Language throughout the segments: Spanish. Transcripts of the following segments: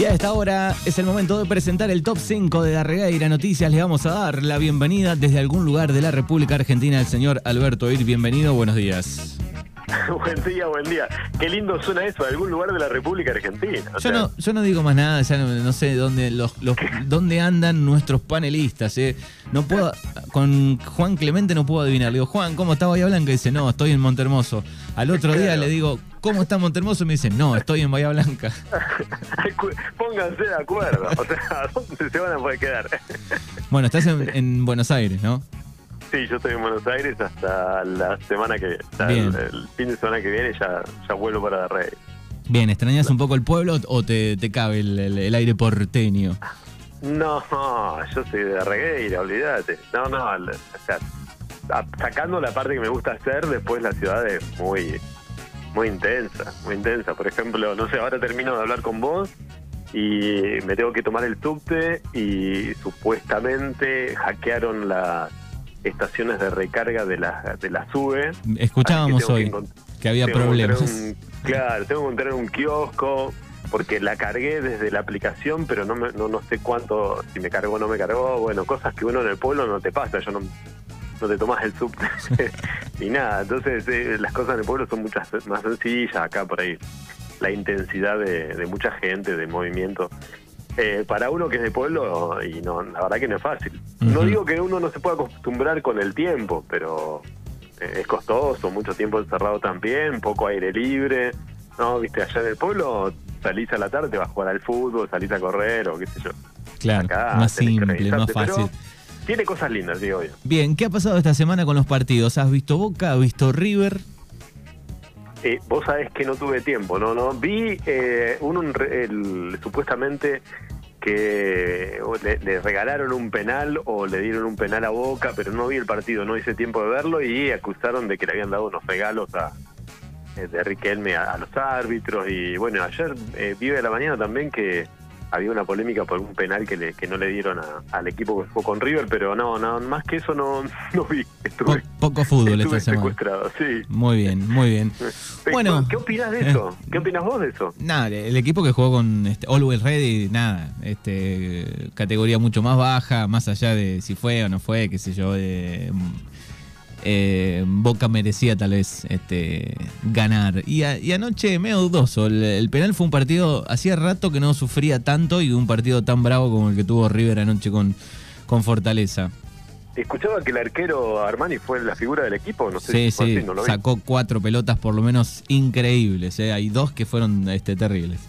Y a esta hora es el momento de presentar el top 5 de Darregueira Noticias. Le vamos a dar la bienvenida desde algún lugar de la República Argentina al señor Alberto Ir. Bienvenido, buenos días. buen día, buen día. Qué lindo suena eso, algún lugar de la República Argentina. Yo no, yo no digo más nada, ya no, sé dónde los, dónde andan nuestros panelistas. Eh. No puedo, con Juan Clemente no puedo adivinar. Le digo, Juan, ¿cómo está Bahía Blanca? Y dice, no, estoy en Montermoso. Al otro día le digo, ¿cómo está Montermoso? Y me dice, no, estoy en Bahía Blanca. Pónganse de acuerdo, o sea, ¿dónde se van a poder quedar? bueno, estás en Buenos Aires, ¿no? Sí, yo estoy en Buenos Aires hasta la semana que el, fin de semana que viene ya, ya vuelvo para Rey. Bien, ¿extrañas un poco el pueblo o te, cabe el, aire porteño? No, yo soy de Regueira, olvídate. No, no, o sea, sacando la parte que me gusta hacer, después la ciudad es muy, muy intensa, muy intensa. Por ejemplo, no sé, ahora termino de hablar con vos y me tengo que tomar el subte y supuestamente hackearon las estaciones de recarga de la, de la SUBE. Escuchábamos hoy que, había problemas. claro, tengo que encontrar un kiosco porque la cargué desde la aplicación, pero no, no, no sé cuánto, si me cargó o no me cargó. Bueno, cosas que uno en el pueblo no te pasa. Yo no, no te tomas el subte ni nada. Entonces, eh, las cosas en el pueblo son muchas más sencillas. Acá por ahí, la intensidad de, de mucha gente, de movimiento eh, para uno que es de pueblo, y no, la verdad que no es fácil. No digo que uno no se pueda acostumbrar con el tiempo, pero eh, es costoso, mucho tiempo encerrado también, poco aire libre. No, viste, allá en el pueblo salís a la tarde, te vas a jugar al fútbol, salís a correr o qué sé yo. Claro, más simple, más fácil. tiene cosas lindas, digo yo. Bien, ¿qué ha pasado esta semana con los partidos? ¿Has visto Boca? ¿Has visto River? Eh, vos sabés que no tuve tiempo, ¿no? no Vi eh, un, el, supuestamente que le, regalaron un penal o le dieron un penal a Boca, pero no vi el partido, no hice tiempo de verlo y acusaron de que le habían dado unos regalos a, eh, de Riquelme a, los árbitros y bueno, ayer eh, vi la mañana también que había una polémica por un penal que, le, que no le dieron al equipo que fue con River, pero no, no más que eso no, no vi. poco fútbol esta semana. sí. Muy bien, muy bien. bueno, ¿qué opinas de eso? ¿Qué opinas vos de eso? Nada, el equipo que jugó con este, Always Ready, nada, este, categoría mucho más baja, más allá de si fue o no fue, qué sé yo, de eh, Boca merecía tal vez este, ganar. Y, anoche medio dudoso. El, penal fue un partido, hacía rato que no sufría tanto y un partido tan bravo como el que tuvo River anoche con, con Fortaleza. Escuchaba que el arquero Armani fue la figura del equipo, no sé sí, sí, sacó cuatro pelotas por lo menos increíbles, ¿eh? hay dos que fueron este, terribles.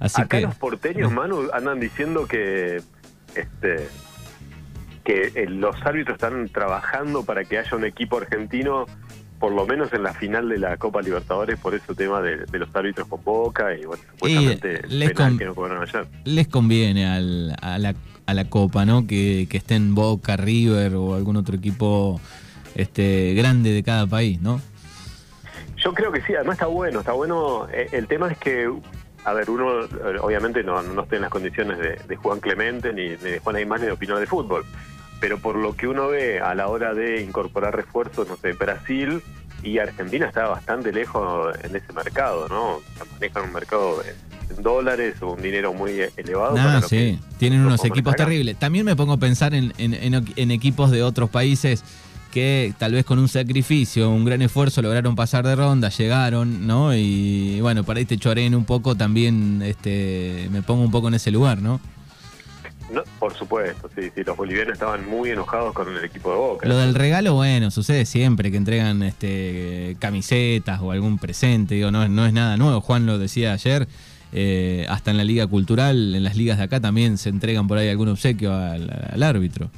Así Acá que, los porteños, Manu, andan diciendo que este, que eh, los árbitros están trabajando para que haya un equipo argentino por lo menos en la final de la Copa Libertadores por ese tema de, los árbitros con Boca y bueno, supuestamente les, que no cobraron ayer. les conviene al, a, la, a la Copa, ¿no? Que, que estén Boca, River o algún otro equipo este grande de cada país, ¿no? Yo creo que sí, además está bueno, está bueno. Eh, el tema es que, a ver, uno eh, obviamente no, no está en las condiciones de, Juan Clemente ni, ni de Juan Aymar ni de opinar de fútbol pero por lo que uno ve a la hora de incorporar refuerzos, no sé, Brasil y Argentina está bastante lejos en ese mercado, ¿no? Manejan un mercado en dólares o un dinero muy elevado. Ah, sí, tienen unos equipos terribles. También me pongo a pensar en, en, equipos de otros países que tal vez con un sacrificio, un gran esfuerzo lograron pasar de ronda, llegaron, ¿no? Y bueno, para ahí te choreen un poco, también este, me pongo un poco en ese lugar, ¿no? Por supuesto, sí, sí, los bolivianos estaban muy enojados con el equipo de Boca. Lo del regalo, bueno, sucede siempre que entregan este camisetas o algún presente, digo, no, no es nada nuevo, Juan lo decía ayer, eh, hasta en la liga cultural, en las ligas de acá también se entregan por ahí algún obsequio al, árbitro.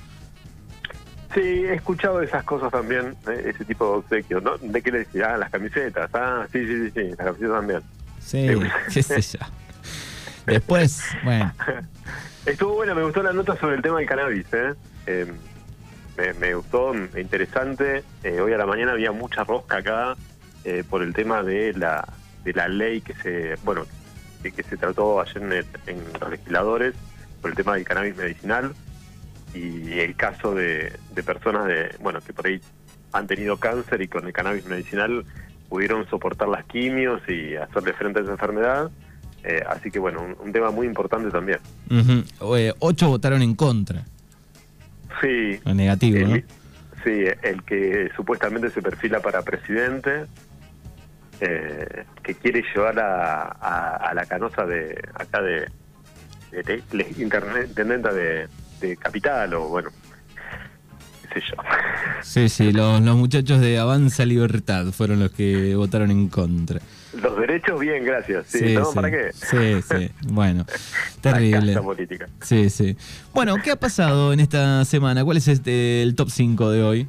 Sí, he escuchado esas cosas también, eh, ese tipo de obsequios, ¿no? ¿De qué le decía? Ah, las camisetas, ah, sí, sí, sí, sí, las camisetas también. Sí, qué sé yo. Después, bueno... Estuvo buena, me gustó la nota sobre el tema del cannabis. ¿eh? Em, me, gustó, interesante. Eh, hoy a la mañana había mucha rosca acá eh, por el tema de la de la ley que se bueno que, se trató ayer en, los legisladores por el tema del cannabis medicinal y el caso de, de personas de bueno que por ahí han tenido cáncer y con el cannabis medicinal pudieron soportar las quimios y hacerle frente a esa enfermedad Eh, así que bueno, un, tema muy importante también. ocho votaron en contra. Sí. O negativo, ¿no? Sí, el que supuestamente se perfila para presidente, eh, que quiere llevar a, la canosa de acá de, de, intendenta de, Capital o bueno, qué sé yo. Sí, sí, los, los muchachos de Avanza Libertad fueron los que votaron en contra. Los derechos, bien, gracias. Sí, sí, ¿Para qué? Sí, sí. Bueno, terrible. La política. Sí, sí. Bueno, ¿qué ha pasado en esta semana? ¿Cuál es este, el top 5 de hoy?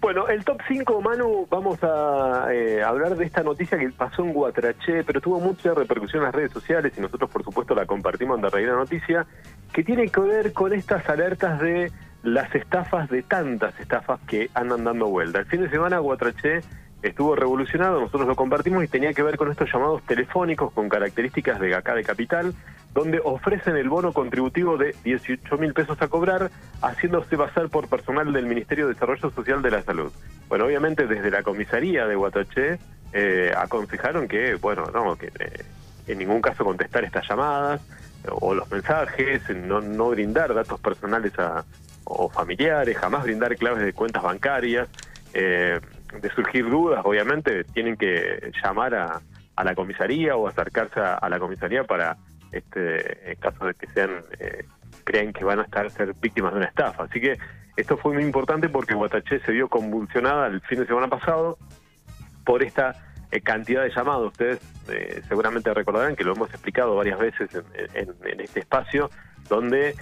Bueno, el top 5, Manu, vamos a eh, hablar de esta noticia que pasó en Guatraché, pero tuvo mucha repercusión en las redes sociales y nosotros, por supuesto, la compartimos en la noticia, que tiene que ver con estas alertas de las estafas, de tantas estafas que andan dando vuelta. El fin de semana, Guatraché estuvo revolucionado, nosotros lo compartimos y tenía que ver con estos llamados telefónicos con características de acá de Capital, donde ofrecen el bono contributivo de 18 mil pesos a cobrar, haciéndose pasar por personal del Ministerio de Desarrollo Social de la Salud. Bueno, obviamente desde la comisaría de Guataché eh, aconsejaron que, bueno, no, que eh, en ningún caso contestar estas llamadas o los mensajes, no, no brindar datos personales a, o familiares, jamás brindar claves de cuentas bancarias. Eh, de surgir dudas, obviamente, tienen que llamar a, la comisaría o acercarse a, la comisaría para, este, en caso de que sean, eh, crean que van a estar ser víctimas de una estafa. Así que esto fue muy importante porque Guataché se vio convulsionada el fin de semana pasado por esta eh, cantidad de llamados. Ustedes eh, seguramente recordarán que lo hemos explicado varias veces en, este espacio, donde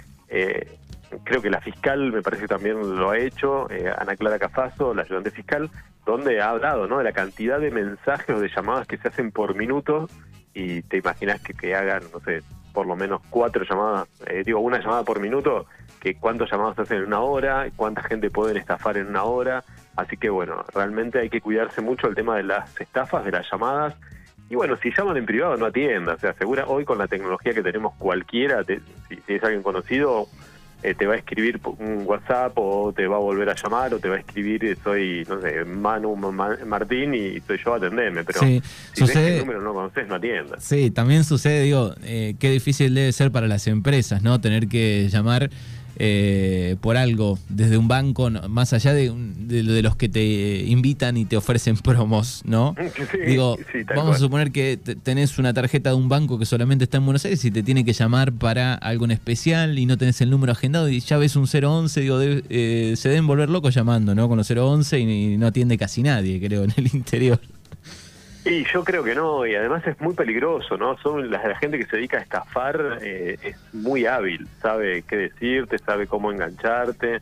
creo que la fiscal, me parece que también lo ha hecho, Ana Clara Cafaso, la ayudante fiscal, donde ha hablado ¿no? de la cantidad de mensajes o de llamadas que se hacen por minuto y te imaginas que, que hagan, no sé, por lo menos cuatro llamadas, eh, digo, una llamada por minuto, que cuántos llamados se hacen en una hora, cuánta gente pueden estafar en una hora. Así que bueno, realmente hay que cuidarse mucho el tema de las estafas, de las llamadas. Y bueno, si llaman en privado, no atienda. O sea, segura hoy con la tecnología que tenemos cualquiera, si, si es alguien conocido, eh, te va a escribir un WhatsApp o te va a volver a llamar o te va a escribir eh, soy, no sé, Manu Martín y soy yo, atendeme, pero si sucede, el número no conoces, no atiendas. Sí, también sucede, digo, eh, qué difícil debe ser para las empresas, ¿no? Tener que llamar eh, por algo desde un banco, más allá de, de, los que te invitan y te ofrecen promos, ¿no? Digo, vamos a suponer que tenés una tarjeta de un banco que solamente está en Buenos Aires y te tiene que llamar para algo en especial y no tenés el número agendado y ya ves un 011, digo, eh, se deben volver locos llamando, ¿no? Con los 011 y no atiende casi nadie, creo, en el interior. Y yo creo que no, y además es muy peligroso, ¿no? Son la, gente que se dedica a estafar eh, es muy hábil, sabe qué decirte, sabe cómo engancharte,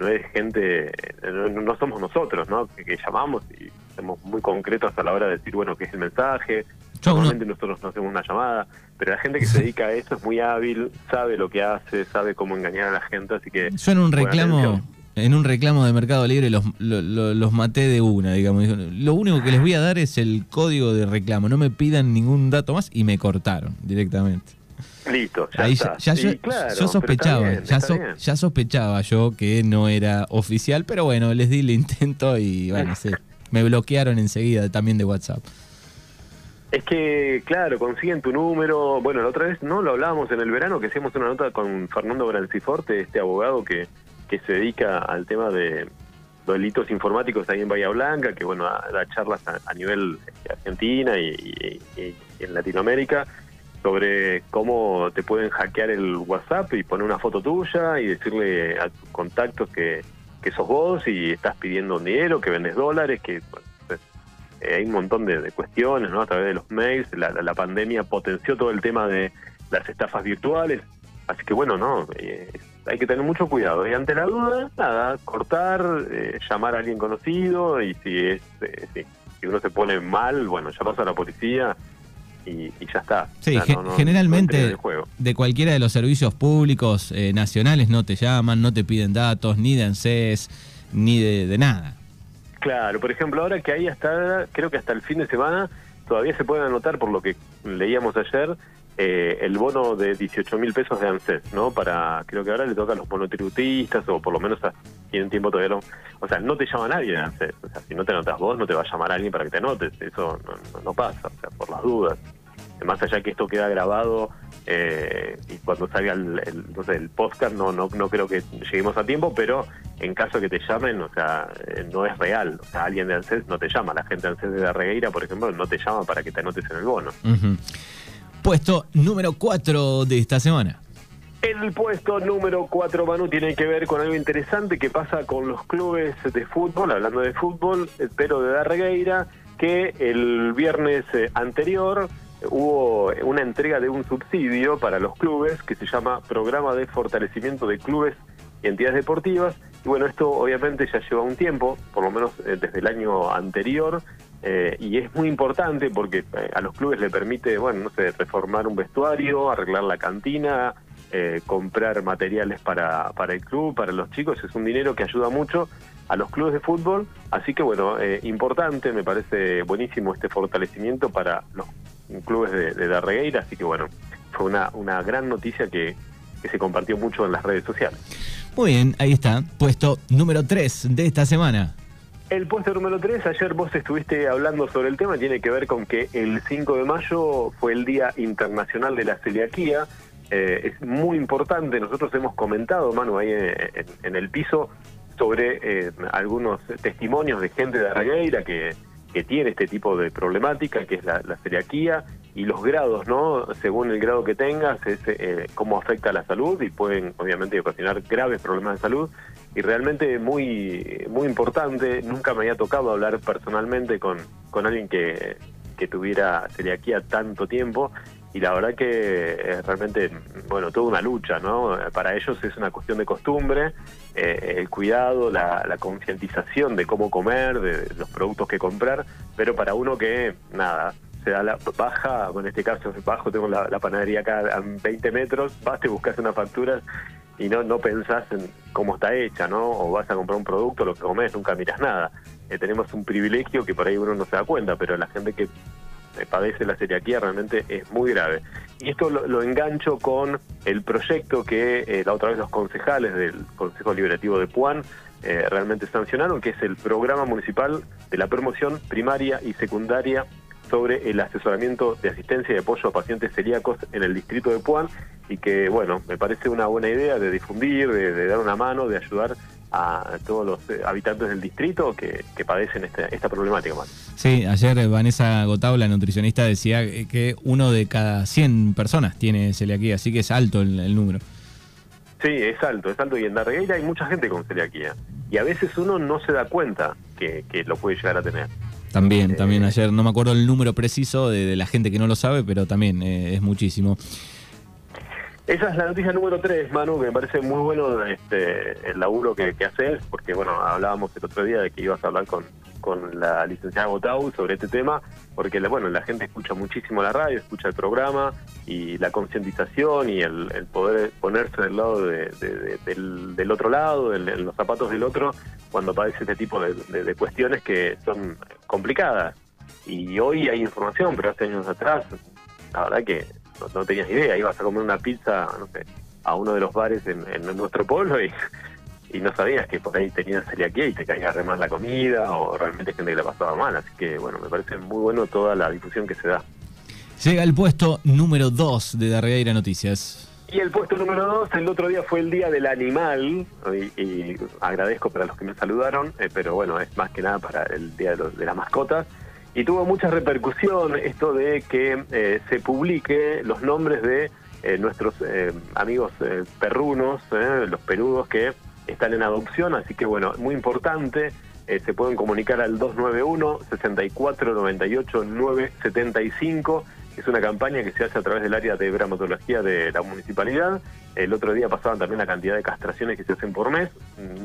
no es gente, no, somos nosotros, ¿no? Que, llamamos y somos muy concretos a la hora de decir, bueno, qué es el mensaje, normalmente nosotros no hacemos una llamada, pero la gente que se dedica a eso es muy hábil, sabe lo que hace, sabe cómo engañar a la gente, así que... Yo en un reclamo en un reclamo de Mercado Libre los, los, maté de una, digamos. Lo único que les voy a dar es el código de reclamo, no me pidan ningún dato más y me cortaron directamente. Listo, ya, está. ya, yo, sospechaba, ya, sospechaba yo que no era oficial, pero bueno, les di el intento y bueno, me bloquearon enseguida también de WhatsApp. Es que, claro, consiguen tu número. Bueno, la otra vez no lo hablábamos en el verano, que hicimos una nota con Fernando Branciforte, este abogado que que se dedica al tema de delitos informáticos ahí en Bahía Blanca, que bueno, da charlas a, nivel este, Argentina y, en Latinoamérica sobre cómo te pueden hackear el WhatsApp y poner una foto tuya y decirle a tus contactos que, que sos vos y estás pidiendo dinero, que vendes dólares, que eh, hay un montón de, cuestiones, ¿no? A través de los mails, la, la, pandemia potenció todo el tema de las estafas virtuales, así que bueno, no, eh, hay que tener mucho cuidado. Y ante la duda, nada, cortar, eh, llamar a alguien conocido y si es eh, si uno se pone mal, bueno, ya pasa a la policía y, ya está. Sí, generalmente de cualquiera de los servicios públicos eh, nacionales no te llaman, no te piden datos, ni de ANSES, ni de, de nada. Claro, por ejemplo, ahora que hay hasta, creo que hasta el fin de semana, todavía se pueden anotar, por lo que leíamos ayer, eh, el bono de 18 mil pesos de ANSES, ¿no? Para, creo que ahora le toca a los monotributistas o por lo menos tienen tiempo todavía. o sea, no te llama nadie de ANSES. O sea, si no te anotas vos, no te va a llamar alguien para que te anotes. Eso no, no, pasa, o sea, por las dudas. más allá que esto queda grabado eh, y cuando salga el, el, podcast no, no, no creo que lleguemos a tiempo, pero en caso que te llamen, o sea, eh, no es real. O sea, alguien de ANSES no te llama. La gente de ANSES de la Regueira, por ejemplo, no te llama para que te anotes en el bono. Puesto número 4 de esta semana. El puesto número 4, Manu, tiene que ver con algo interesante que pasa con los clubes de fútbol, hablando de fútbol, pero de Darregueira, que el viernes eh, anterior hubo una entrega de un subsidio para los clubes que se llama Programa de Fortalecimiento de Clubes y Entidades Deportivas. Y bueno, esto obviamente ya lleva un tiempo, por lo menos eh, desde el año anterior, eh, y es muy importante porque eh, a los clubes le permite, bueno, no sé, reformar un vestuario, arreglar la cantina, comprar materiales para, para el club, para los chicos. Es un dinero que ayuda mucho a los clubes de fútbol. Así que bueno, importante, me parece buenísimo este fortalecimiento para los clubes de, de Darregueira, así que bueno, fue una, una gran noticia que, que se compartió mucho en las redes sociales. Muy bien, ahí está, puesto número 3 de esta semana. El puesto número 3, ayer vos estuviste hablando sobre el tema, tiene que ver con que el 5 de mayo fue el Día Internacional de la Celiaquía. Eh, es muy importante, nosotros hemos comentado, Manu, ahí en, el piso, sobre eh, algunos testimonios de gente de Arregueira que, que tiene este tipo de problemática, que es la, celiaquía, y los grados, ¿no? Según el grado que tengas, es eh, cómo afecta la salud y pueden, obviamente, ocasionar graves problemas de salud. Y realmente muy, muy importante, nunca me había tocado hablar personalmente con, con alguien que, que tuviera celiaquía tanto tiempo y la verdad que es realmente, bueno, toda una lucha, ¿no? Para ellos es una cuestión de costumbre, eh, el cuidado, la, concientización de cómo comer, de los productos que comprar, pero para uno que, nada, se da la baja, en este caso bajo, tengo la, panadería acá a 20 metros, vas, te buscas unas facturas y no, no pensás en cómo está hecha, ¿no? O vas a comprar un producto, lo que comes, nunca miras nada. Eh, tenemos un privilegio que por ahí uno no se da cuenta, pero la gente que padece la celiaquía realmente es muy grave. Y esto lo, engancho con el proyecto que eh, la otra vez los concejales del Consejo Liberativo de Puan eh, realmente sancionaron, que es el programa municipal de la promoción primaria y secundaria sobre el asesoramimiento de asistencia y apoyo a pacientes celíacos en el distrito de Puan y que, bueno, me parece una buena idea de difundir, de dar una mano, de ayudar a todos los eh, habitantes del distrito que, padecen este, esta problemática. Sí, ayer Vanessa Gotau, la nutricionista, decía que uno de cada 100 personas tiene celiaquía, así que es alto el, número. Sí, es alto, es alto. Y en Darregueira hay mucha gente con celiaquía. Y a veces uno no se da cuenta que, lo puede llegar a tener. También, eh, también ayer, no me acuerdo el número preciso de, la gente que no lo sabe, pero también eh, es muchísimo. Esa es la noticia número 3, Manu, que me parece muy bueno este, el laburo que, haces, porque bueno, hablábamos el otro día de que ibas a hablar con, con la licenciada Gotau sobre este tema, porque bueno, la gente escucha muchísimo la radio, escucha el programa y la concientización y el, poder ponerse del lado del, otro lado, en los zapatos del otro, cuando padece este tipo de, cuestiones que son complicadas. Y hoy hay información, pero hace años atrás, la verdad que no, tenías idea, ibas a comer una pizza, no sé, a uno de los bares en, nuestro pueblo y, y, no sabías que por ahí tenías celiaquía y te caía re mal la comida o realmente gente que la pasaba mal. Así que bueno, me parece muy bueno toda la difusión que se da. Llega el puesto número 2 de Darreira Noticias. Y el puesto número 2, el otro día fue el Día del Animal, y, agradezco para los que me saludaron, eh, pero bueno, es más que nada para el Día de, de las Mascotas y tuvo mucha repercusión esto de que eh, se publique los nombres de eh, nuestros eh, amigos perrunos, los perudos que están en adopción, así que bueno, muy importante, se pueden comunicar al 291 6498 975 es una campaña que se hace a través del área de bromatología de la municipalidad. El otro día pasaban también la cantidad de castraciones que se hacen por mes.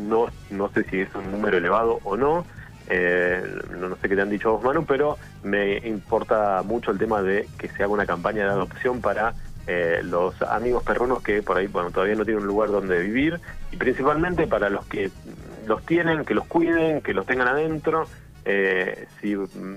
No, no sé si es un número elevado o no, eh, no, sé qué te han dicho vos, Manu, pero me importa mucho el tema de que se haga una campaña de adopción para eh, los amigos perrunos que por ahí bueno, todavía no tienen un lugar donde vivir y principalmente para los que los tienen, que los cuiden, que los tengan adentro. Eh, si mm,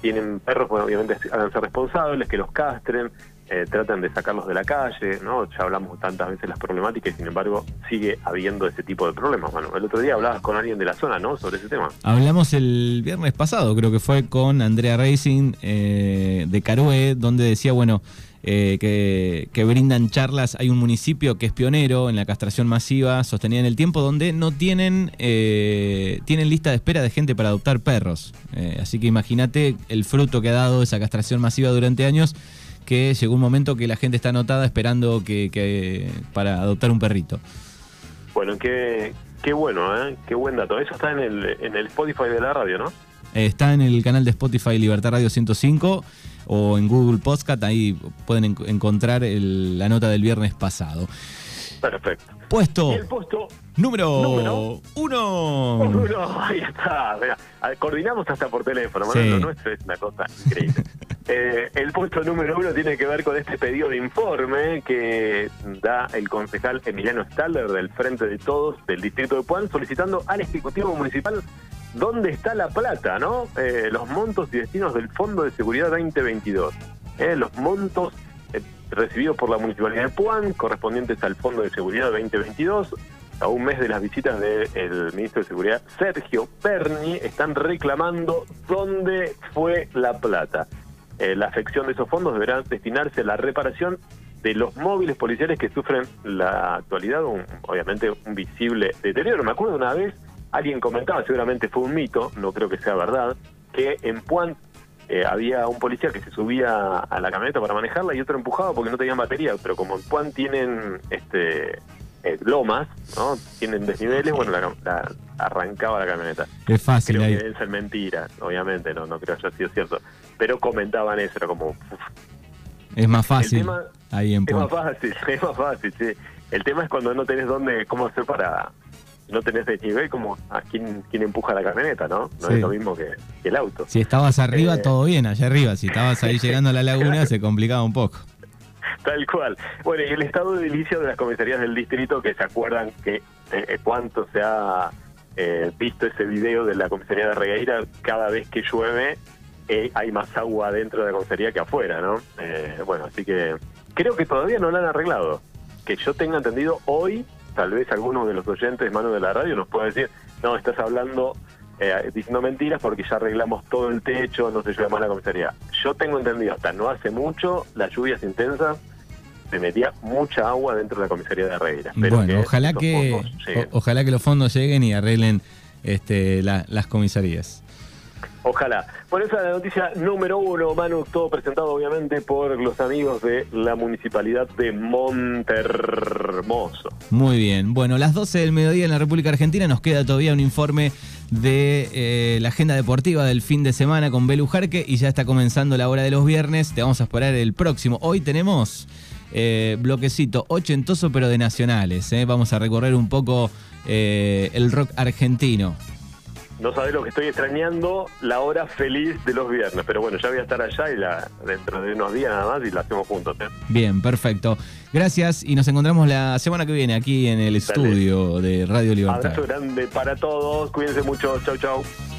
tienen perros, bueno, obviamente háganse responsables, que los castren. eh, tratan de sacarlos de la calle, ¿no? Ya hablamos tantas veces las problemáticas y sin embargo sigue habiendo ese tipo de problemas. Bueno, el otro día hablabas con alguien de la zona, ¿no? Sobre ese tema. Hablamos el viernes pasado, creo que fue con Andrea Racing eh, de Carué, donde decía, bueno, eh, que, brindan charlas. Hay un municipio que es pionero en la castración masiva sostenida en el tiempo, donde no tienen, eh, tienen lista de espera de gente para adoptar perros. Eh, así que imagínate el fruto que ha dado esa castración masiva durante años, que llegó un momento que la gente está anotada esperando que, para adoptar un perrito. Bueno, qué, qué bueno, qué buen dato. Eso está en el, en el Spotify de la radio, ¿no? Está en el canal de Spotify Libertad Radio 105 o en Google Podcast, ahí pueden encontrar la nota del viernes pasado. Perfecto. Puesto. el puesto número, uno. Uno, ahí está. coordinamos hasta por teléfono, lo nuestro es una cosa increíble. Eh, el puesto número uno tiene que ver con este pedido de informe que da el concejal Emiliano Staller del Frente de Todos del Distrito de Puan solicitando al Ejecutivo Municipal dónde está la plata, ¿no? Eh, los montos y destinos del Fondo de Seguridad 2022. Eh, los montos eh, recibidos por la Municipalidad de Puan, correspondientes al Fondo de Seguridad 2022, a un mes de las visitas del ministro de Seguridad Sergio Perni, están reclamando dónde fue la plata. la afección de esos fondos deberá destinarse a la reparación de los móviles policiales que sufren la actualidad, obviamente un visible deterioro. Me acuerdo una vez alguien comentaba, seguramente fue un mito, no creo que sea verdad, que en Puan eh, había un policía que se subía a la camioneta para manejarla y otro empujaba porque no tenían batería, pero como en Puan tienen este eh, lomas, ¿no? Tienen desniveles, bueno, la, arrancaba la camioneta. Es fácil. Creo que deben ser mentiras, obviamente, no, no creo que haya sido cierto. Pero comentaban eso, era como... Es más fácil. ahí en es más fácil, es más fácil, sí. El tema es cuando no tenés dónde, cómo hacer para, no tenés de nivel como a quién, quién empuja la camioneta, ¿no? No es lo mismo que, el auto. Si estabas arriba, eh, todo bien, allá arriba. Si estabas ahí llegando a la laguna, se complicaba un poco. Tal cual. Bueno, y el estado de inicio de las comisarías del distrito, que se acuerdan que eh, eh, cuánto se ha visto ese video de la comisaría de Regueira, cada vez que llueve hay más agua dentro de la comisaría que afuera, ¿no? bueno, así que creo que todavía no lo han arreglado. Que yo tenga entendido, hoy tal vez algunos de los oyentes, mano de la radio, nos puede decir, no, estás hablando, eh, diciendo mentiras porque ya arreglamos todo el techo, no se llueve más la comisaría. Yo tengo entendido, hasta no hace mucho, las lluvias intensas, se metía mucha agua dentro de la comisaría de Herrera. bueno, ojalá que, ojalá que los fondos lleguen y arreglen este, las comisarías. Ojalá. Bueno, esa es la noticia número uno, Manu, todo presentado obviamente por los amigos de la Municipalidad de Montermoso. Muy bien. Bueno, las 12 del mediodía en la República Argentina nos queda todavía un informe de eh, la agenda deportiva del fin de semana con Belu Jarque y ya está comenzando la hora de los viernes. Te vamos a esperar el próximo. Hoy tenemos eh, bloquecito ochentoso pero de nacionales. Eh. Vamos a recorrer un poco el rock argentino no sabés lo que estoy extrañando, la hora feliz de los viernes. Pero bueno, ya voy a estar allá y la, dentro de unos días nada más y la hacemos juntos. ¿eh? Bien, perfecto. Gracias y nos encontramos la semana que viene aquí en el estudio de Radio Libertad. Abrazo grande para todos, cuídense mucho, chau chau.